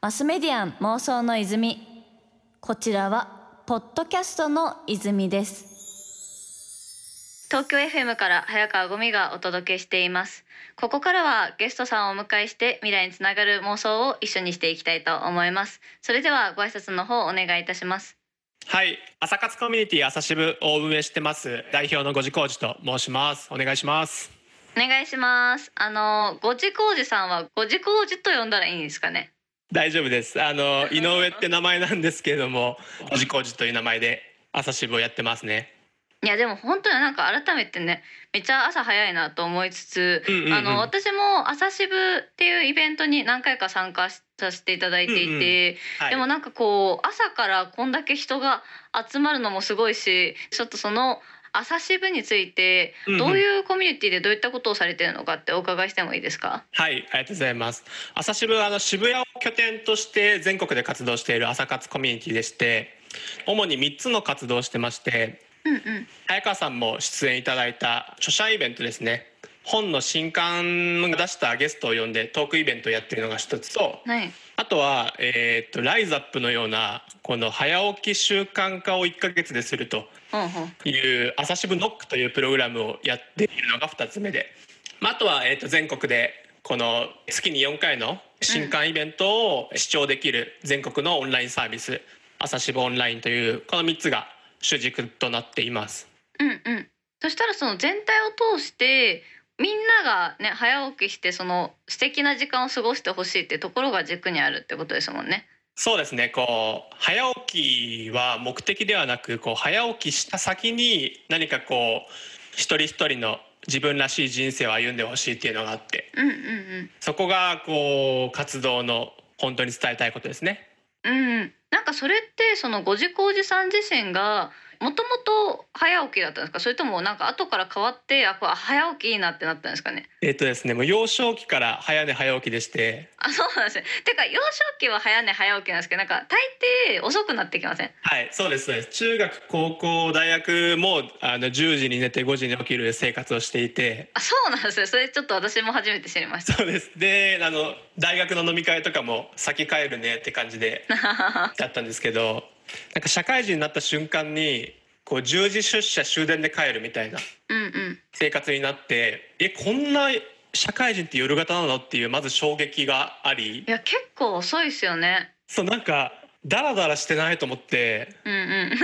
マスメディアン妄想の泉。こちらはポッドキャストの泉です。東京 FM から早川ゴミがお届けしています。ここからはゲストさんをお迎えして未来につながる妄想を一緒にしていきたいと思います。それではご挨拶の方お願いいたします。はい。朝活コミュニティ朝渋を運営してます代表のごじこうじと申します。お願いします。お願いします。あのごじこうじさんはごじこうじと呼んだらいいんですかね？大丈夫です。あの井上って名前なんですけれどもごじこうじという名前で朝渋をやってますね。いやでも本当になんか改めてねめっちゃ朝早いなと思いつつ、うんうんうん、あの私も朝渋っていうイベントに何回か参加させていただいていて、うんうん。はい、でもなんかこう朝からこんだけ人が集まるのもすごいしちょっとその朝渋についてどういうコミュニティでどういったことをされてるのかってお伺いしてもいいですか？はいありがとうございます。朝渋はあの渋谷を拠点として全国で活動している朝活コミュニティでして主に3つの活動をしてましてうんうん、早川さんも出演いただいた著者イベントですね本の新刊が出したゲストを呼んでトークイベントをやってるのが一つと、はい、あとは、えーと、ライズアップのようなこの早起き習慣化を1か月でするという朝渋ノックというプログラムをやっているのが2つ目で、まあ、あとは、えーと全国でこの月に4回の新刊イベントを視聴できる全国のオンラインサービス朝渋オンラインというこの3つが主軸となっています。うんうん。そしたらその全体を通してみんながね早起きしてその素敵な時間を過ごしてほしいってところが軸にあるってことですもんね。そうですねこう早起きは目的ではなくこう早起きした先に何かこう一人一人の自分らしい人生を歩んでほしいっていうのがあって、うんうんうん、そこがこう活動の本当に伝えたいことですね。うん、なんかそれってそのごじこおじさん自身がもともと早起きだったんですか？それともなんか後から変わってあこれ早起きいいなってなったんですかね？えっ、とですねもう幼少期から早寝早起きでして。あそうなんですね。てか幼少期は早寝早起きなんですけどなんか大抵遅くなってきません？はいそうですそうです。中学高校大学もあの10時に寝て5時に起きる生活をしていて。あそうなんですね。それちょっと私も初めて知りました。そうです。であの大学の飲み会とかも先帰るねって感じで だったんですけどなんか社会人になった瞬間にこう10時出社終電で帰るみたいな生活になって、うんうん、えこんな社会人って夜型なのっていうまず衝撃があり。いや結構遅いですよね。そうなんかダラダラしてないと思って、うんうん、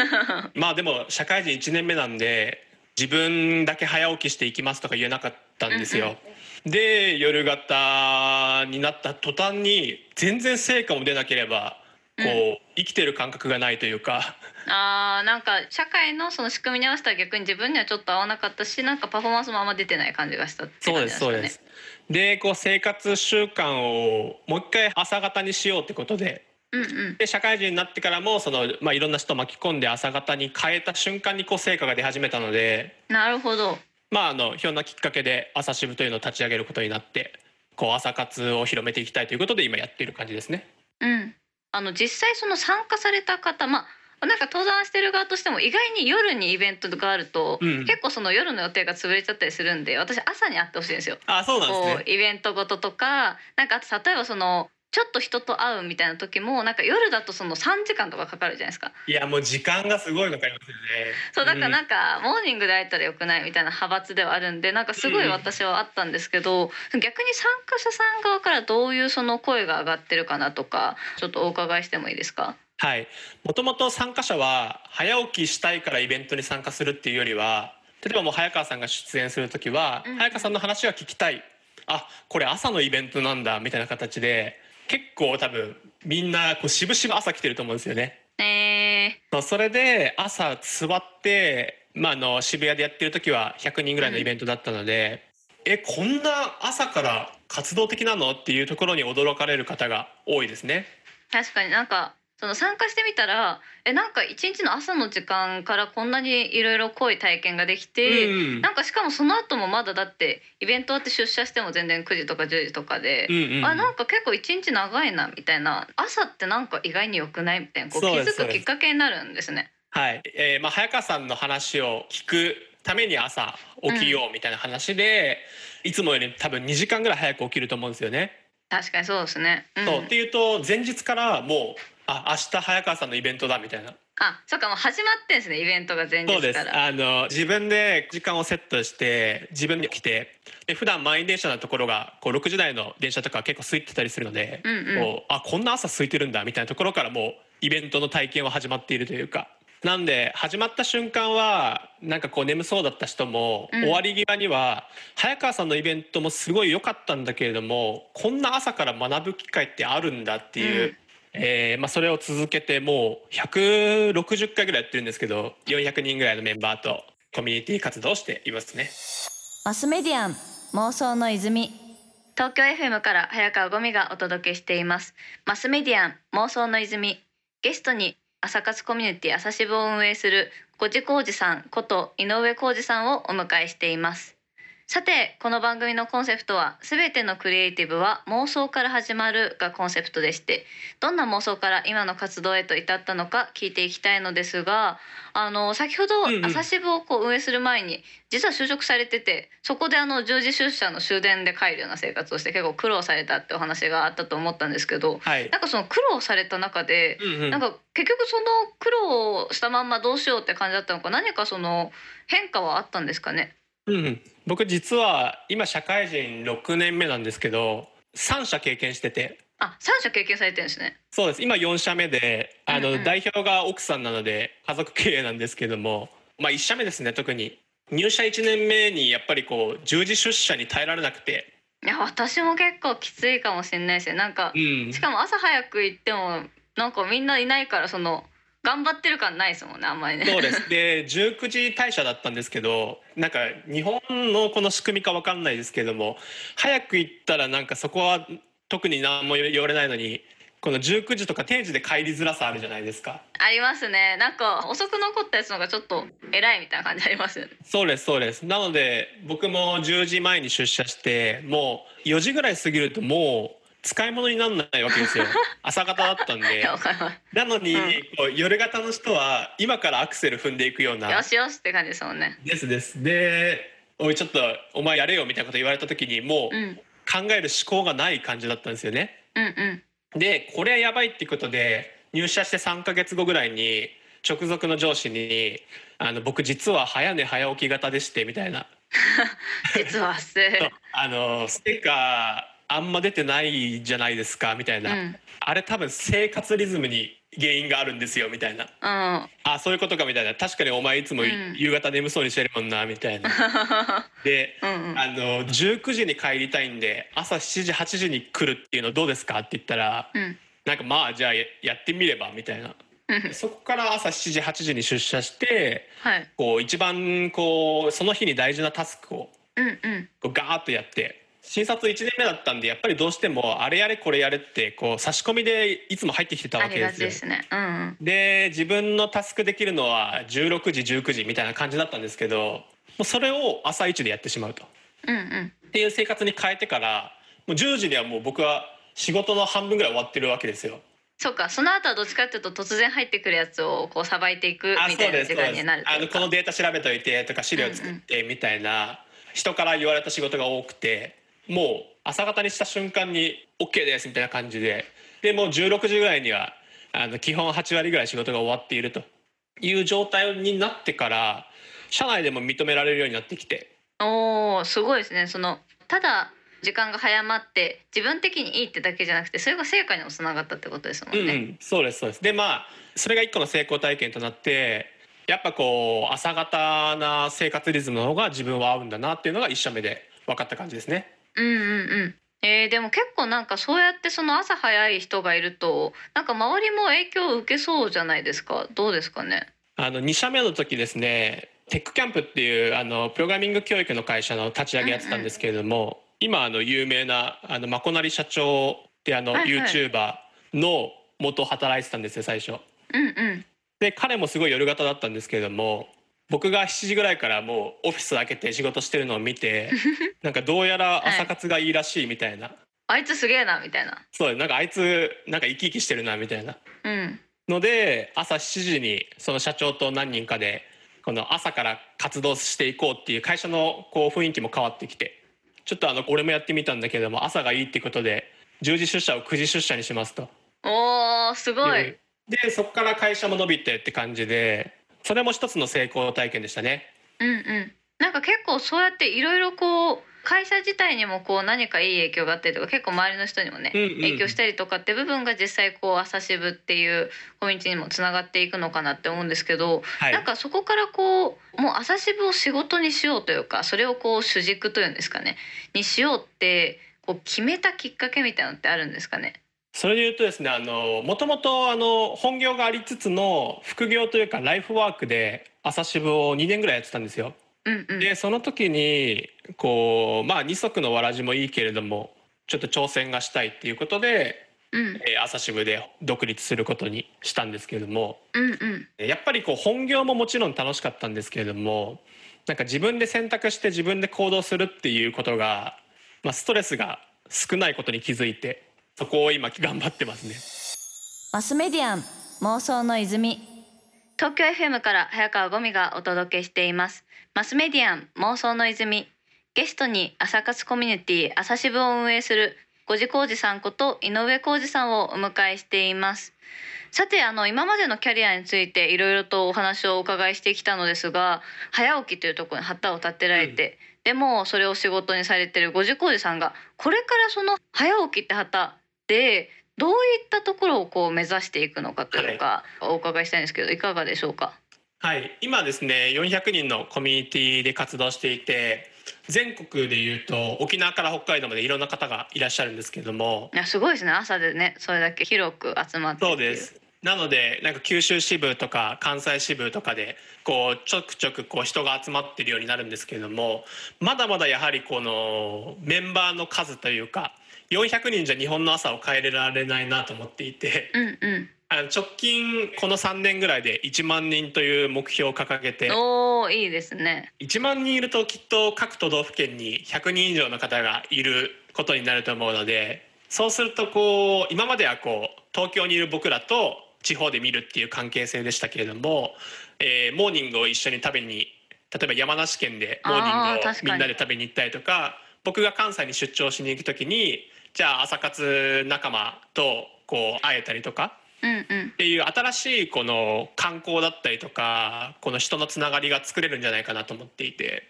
まあでも社会人1年目なんで自分だけ早起きしていきますとか言えなかったんですよ、うんうん、で夜型になった途端に全然成果も出なければこう、うん、生きてる感覚がないというか。あーなんか社会のその仕組みに合わせたら逆に自分にはちょっと合わなかったしなんかパフォーマンスもあんま出てない感じがしたってそうですそうです。でこう生活習慣をもう一回朝方にしようってことで。うんうん、で社会人になってからもその、まあ、いろんな人巻き込んで朝方に変えた瞬間にこう成果が出始めたので。なるほど。まああのひょんなきっかけで朝支部というのを立ち上げることになってこう朝活を広めていきたいということで今やっている感じですね。うんあの実際その参加された方まあなんか登山してる側としても意外に夜にイベントがあると、うん、結構その夜の予定が潰れちゃったりするんで私朝に会ってほしいんですよ。あそうなんですねイベントごととかなんかあと例えばそのちょっと人と会うみたいな時もなんか夜だとその3時間とかかかるじゃないですか。いやもう時間がすごいかかりますよね。そうだからなんか、モーニングで会えたらよくないみたいな派閥ではあるんでなんかすごい私はあったんですけど、うん、逆に参加者さん側からどういうその声が上がってるかなとかちょっとお伺いしてもいいですか？はい。もともと参加者は早起きしたいからイベントに参加するっていうよりは例えばもう早川さんが出演する時は、うん、早川さんの話が聞きたい。あこれ朝のイベントなんだみたいな形で結構多分みんなこう渋々朝来てると思うんですよね。えー、それで朝座って、まあ、あの渋谷でやってる時は100人ぐらいのイベントだったので、うん、えこんな朝から活動的なの？っていうところに驚かれる方が多いですね。確かになんかその参加してみたらえなんか一日の朝の時間からこんなにいろいろ濃い体験ができて、うん、なんかしかもその後もまだだってイベントあって出社しても全然9時とか10時とかで、うんうん、あなんか結構一日長いなみたいな朝ってなんか意外に良くないみたいなこう気づくきっかけになるんですね。はい、えー、まあ早川さんの話を聞くために朝起きようみたいな話で、うん、いつもより多分2時間ぐらい早く起きると思うんですよね。確かにそうですね、うん、そう。っていうと前日からもうあ明日早川さんのイベントだみたいなあ、そっかもう始まってんですねイベントが前日。そうです。あの自分で時間をセットして自分で来てで普段満員電車のところがこう6時台の電車とか結構空いてたりするので、うんうん、こうあこんな朝空いてるんだみたいなところからもうイベントの体験は始まっているというか。なんで始まった瞬間はなんかこう眠そうだった人も、終わり際には早川さんのイベントもすごい良かったんだけれどもこんな朝から学ぶ機会ってあるんだっていう、えーまあ、それを続けてもう160回ぐらいやってるんですけど400人ぐらいのメンバーとコミュニティ活動をしていますね。マスメディアン妄想の泉。東京 FM から早川ゴミがお届けしています。マスメディアン妄想の泉。ゲストに朝活コミュニティ朝渋を運営するごじこうじさんこと井上浩二さんをお迎えしていますさてこの番組のコンセプトは「すべてのクリエイティブは妄想から始まる」がコンセプトでしてどんな妄想から今の活動へと至ったのか聞いていきたいのですがあの先ほど朝渋をこう運営する前に実は就職されててそこであの10時出社の終電で帰るような生活をして結構苦労されたってお話があったと思ったんですけど、はい、なんかその苦労された中で、うんうん、なんか結局その苦労したまんまどうしようって感じだったのか何かその変化はあったんですかね？うん、僕実は今社会人6年目なんですけど3社経験してて。あ3社経験されてるんですね。そうです。今4社目であの、うんうん、代表が奥さんなので家族経営なんですけども。まあ1社目ですね特に。入社1年目にやっぱりこう10時出社に耐えられなくて。いや私も結構きついかもしれないですよなんか、うん、しかも朝早く行ってもなんかみんないないからその頑張ってる感ないですもんねあんまりね。そうです。で19時退社だったんですけどなんか日本のこの仕組みか分かんないですけども早く行ったらなんかそこは特に何も言われないのにこの19時とか定時で帰りづらさあるじゃないですか。ありますね。なんか遅く残ったやつのがちょっと偉いみたいな感じありますよね。そうですそうです。なので僕も10時前に出社してもう4時ぐらい過ぎるともう使い物にならないわけですよ。朝方だったんで。なのに、うん、こう夜型の人は今からアクセル踏んでいくような。よしよしって感じですもんね。ですです。でおいちょっとお前やれよみたいなこと言われた時にもう考える思考がない感じだったんですよね、うんうん。でこれやばいってことで入社して3か月後ぐらいに直属の上司に「あの僕実は早寝早起き型でして」みたいな。実はあのステッカーあんま出てないじゃないですかみたいな、うん、あれ多分生活リズムに原因があるんですよみたいな、うん、あそういうことかみたいな。確かにお前いつも夕方眠そうにしてるもんなみたいな、でうん、あの19時に帰りたいんで朝7時8時に来るっていうのどうですか？って言ったら、うん、なんかまあじゃあやってみればみたいな。そこから朝7時8時に出社して、はい、こう一番こうその日に大事なタスクを、うんうん、こうガーッとやって新卒1年目だったんでやっぱりどうしてもあれやれこれやれってこう差し込みでいつも入ってきてたわけですよ。ですね。うん、で自分のタスクできるのは16時19時みたいな感じだったんですけどもうそれを朝一でやってしまうと。うんうん、っていう生活に変えてからもう10時にはもう僕は仕事の半分ぐらい終わってるわけですよ。そうかその後はどっちかっていうと突然入ってくるやつをこうさばいていくみたいな時間になるあのこのデータ調べといてとか資料作ってみたいな、人から言われた仕事が多くてもう朝方にした瞬間に OK ですみたいな感じで。でもう16時ぐらいにはあの基本8割ぐらい仕事が終わっていると。いう状態になってから社内でも認められるようになってきて。おーすごいですね。そのただ時間が早まって自分的にいいってだけじゃなくてそれが成果にもつながったってことですもんね。うん、そうですそうです。でまあそれが一個の成功体験となってやっぱこう朝方な生活リズムの方が自分は合うんだなっていうのが一社目で分かった感じですね。うんうんうん。えー、でも結構なんかそうやってその朝早い人がいるとなんか周りも影響を受けそうじゃないですか？どうですかね？あの2社目の時ですねテックキャンプっていうあのプログラミング教育の会社の立ち上げやってたんですけれども、うんうん、今あの有名なあのまこなり社長ってあの、はいはい、YouTuber の元働いてたんですよ最初。うんうん、で彼もすごい夜型だったんですけれども僕が7時ぐらいからもうオフィス開けて仕事してるのを見て なんかどうやら朝活がいいらしいみたいな、はい、あいつすげえなみたいな。そうなんかあいつなんか生き生きしてるなみたいな、うん、ので朝7時にその社長と何人かでこの朝から活動していこうっていう会社のこう雰囲気も変わってきてちょっとあの俺もやってみたんだけども朝がいいってことで10時出社を9時出社にしますと。おーすごい。でそこから会社も伸びてって感じでそれも一つの成功体験でしたね。うんうん、なんか結構そうやっていろいろこう会社自体にもこう何かいい影響があったりとか結構周りの人にもね、うんうん、影響したりとかって部分が実際こう朝渋っていうコミュニティにもつながっていくのかなって思うんですけど、はい、なんかそこからこうもう朝渋を仕事にしようというかそれをこう主軸というんですかねにしようってこう決めたきっかけみたいなのってあるんですかね？それで言うとですねあのもともとあの本業がありつつの副業というかライフワークで朝渋を2年ぐらいやってたんですよ。うんうん、でその時にこうまあ二足のわらじもいいけれどもちょっと挑戦がしたいっていうことで、うん、えー、朝渋で独立することにしたんですけれども、うんうん、やっぱりこう本業ももちろん楽しかったんですけれどもなんか自分で選択して自分で行動するっていうことが、まあ、ストレスが少ないことに気づいてそこを今頑張ってますね。マスメディアン妄想の泉。東京 FM から早川ゴミがお届けしています。マスメディアン妄想の泉。ゲストに朝活コミュニティ朝渋を運営する五次浩二さんこと井上浩二さんをお迎えしています。さてあの今までのキャリアについていろいろとお話をお伺いしてきたのですが早起きというところに旗を立てられて、うん、でもそれを仕事にされてる五次浩二さんがこれからその早起きって旗でどういったところをこう目指していくのかというか、お伺いしたいんですけどいかがでしょうか？はい。今ですね400人のコミュニティで活動していて全国でいうと沖縄から北海道までいろんな方がいらっしゃるんですけども。いやすごいですね。朝でねそれだけ広く集まってそうです。なのでなんか九州支部とか関西支部とかでこうちょくちょくこう人が集まってるようになるんですけどもまだまだやはりこのメンバーの数というか400人じゃ日本の朝を変えられないなと思っていて、うんうん、あの直近この3年ぐらいで1万人という目標を掲げておいいですね。1万人いるときっと各都道府県に100人以上の方がいることになると思うのでそうするとこう今まではこう東京にいる僕らと地方で見るっていう関係性でしたけれども、えー、モーニングを一緒に食べに例えば山梨県でモーニングをみんなで食べに行ったりとか僕が関西に出張しに行く時にじゃあ朝活仲間とこう会えたりとかっていう新しいこの観光だったりとかこの人のつながりが作れるんじゃないかなと思っていて、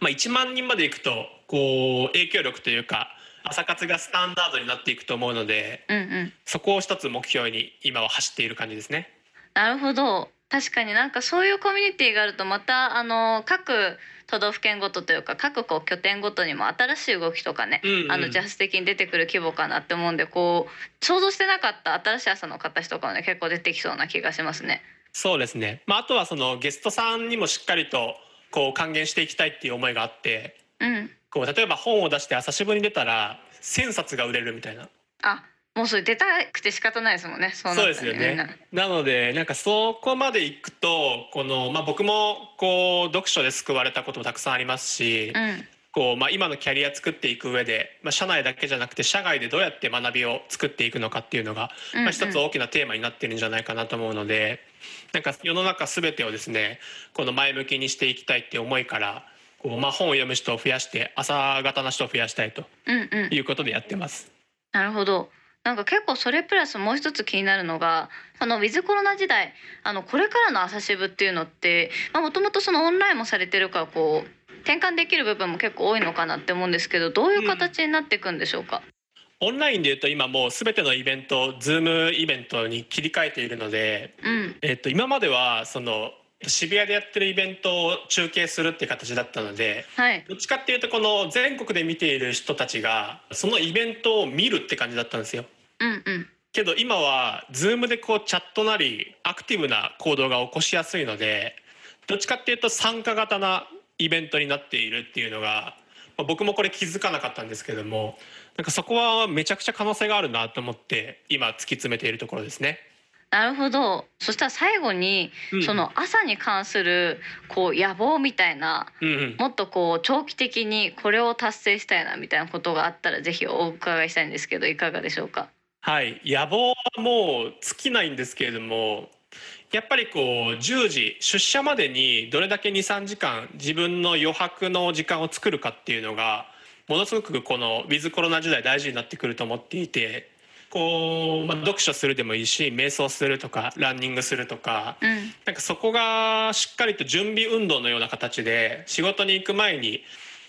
まあ、1万人までいくとこう影響力というか朝活がスタンダードになっていくと思うので、うんうん、そこを一つ目標に今は走っている感じですね。なるほど確かになんかそういうコミュニティがあるとまたあの各都道府県ごとというか各こう拠点ごとにも新しい動きとかね、うんうん、あのジャス的に出てくる規模かなって思うんでこう想像してなかった新しい朝の形とかもね結構出てきそうな気がしますね。そうですね、まあ、あとはそのゲストさんにもしっかりとこう還元していきたいっていう思いがあって、うん、こう例えば本を出して朝渋に出たら1,000冊が売れるみたいな。あもうそれ出たくて仕方ないですもんね。そう、ね、ですよね。なのでなんかそこまで行くとこのまあ僕もこう読書で救われたこともたくさんありますし、うん、こうまあ今のキャリア作っていく上で、まあ社内だけじゃなくて社外でどうやって学びを作っていくのかっていうのが、まあ一つ大きなテーマになってるんじゃないかなと思うので、なんか世の中すべてをですねこの前向きにしていきたいっていう思いから。こうまあ本を読む人を増やして朝方の人を増やしたいということでやってます。うんうん、なるほど。なんか結構それプラスもう一つ気になるのがあのウィズコロナ時代あのこれからの朝渋っていうのってもともとそのオンラインもされてるからこう転換できる部分も結構多いのかなって思うんですけどどういう形になっていくんでしょうか、うん、オンラインでいうと今もう全てのイベントズームイベントに切り替えているので、うん、えっと、今まではその渋谷でやってるイベントを中継するっていう形だったので、はい、どっちかっていうとこの全国で見ている人たちがそのイベントを見るって感じだったんですよ。うんうん。けど今は Zoom でこうチャットなりアクティブな行動が起こしやすいのでどっちかっていうと参加型なイベントになっているっていうのが、まあ、僕もこれ気づかなかったんですけどもなんかそこはめちゃくちゃ可能性があるなと思って今突き詰めているところですね。なるほど。そしたら最後に、うん、その朝に関するこう野望みたいな、うんうん、もっとこう長期的にこれを達成したいなみたいなことがあったらぜひお伺いしたいんですけどいかがでしょうか？はい。野望はもう尽きないんですけれどもやっぱりこう10時出社までにどれだけ23時間自分の余白の時間を作るかっていうのがものすごくこのウィズコロナ時代大事になってくると思っていてこう、まあ、読書するでもいいし瞑想するとかランニングするとか、うん、なんかそこがしっかりと準備運動のような形で仕事に行く前に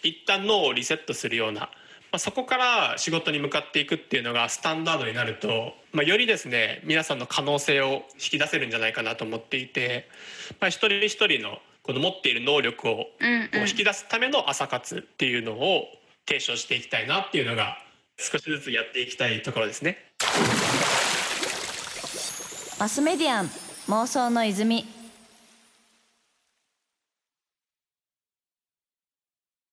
一旦脳をリセットするような、まあ、そこから仕事に向かっていくっていうのがスタンダードになると、まあ、よりですね皆さんの可能性を引き出せるんじゃないかなと思っていて、まあ、一人一人のこの持っている能力を引き出すための朝活っていうのを提唱していきたいなっていうのが少しずつやっていきたいところですね。マスメディアン妄想の泉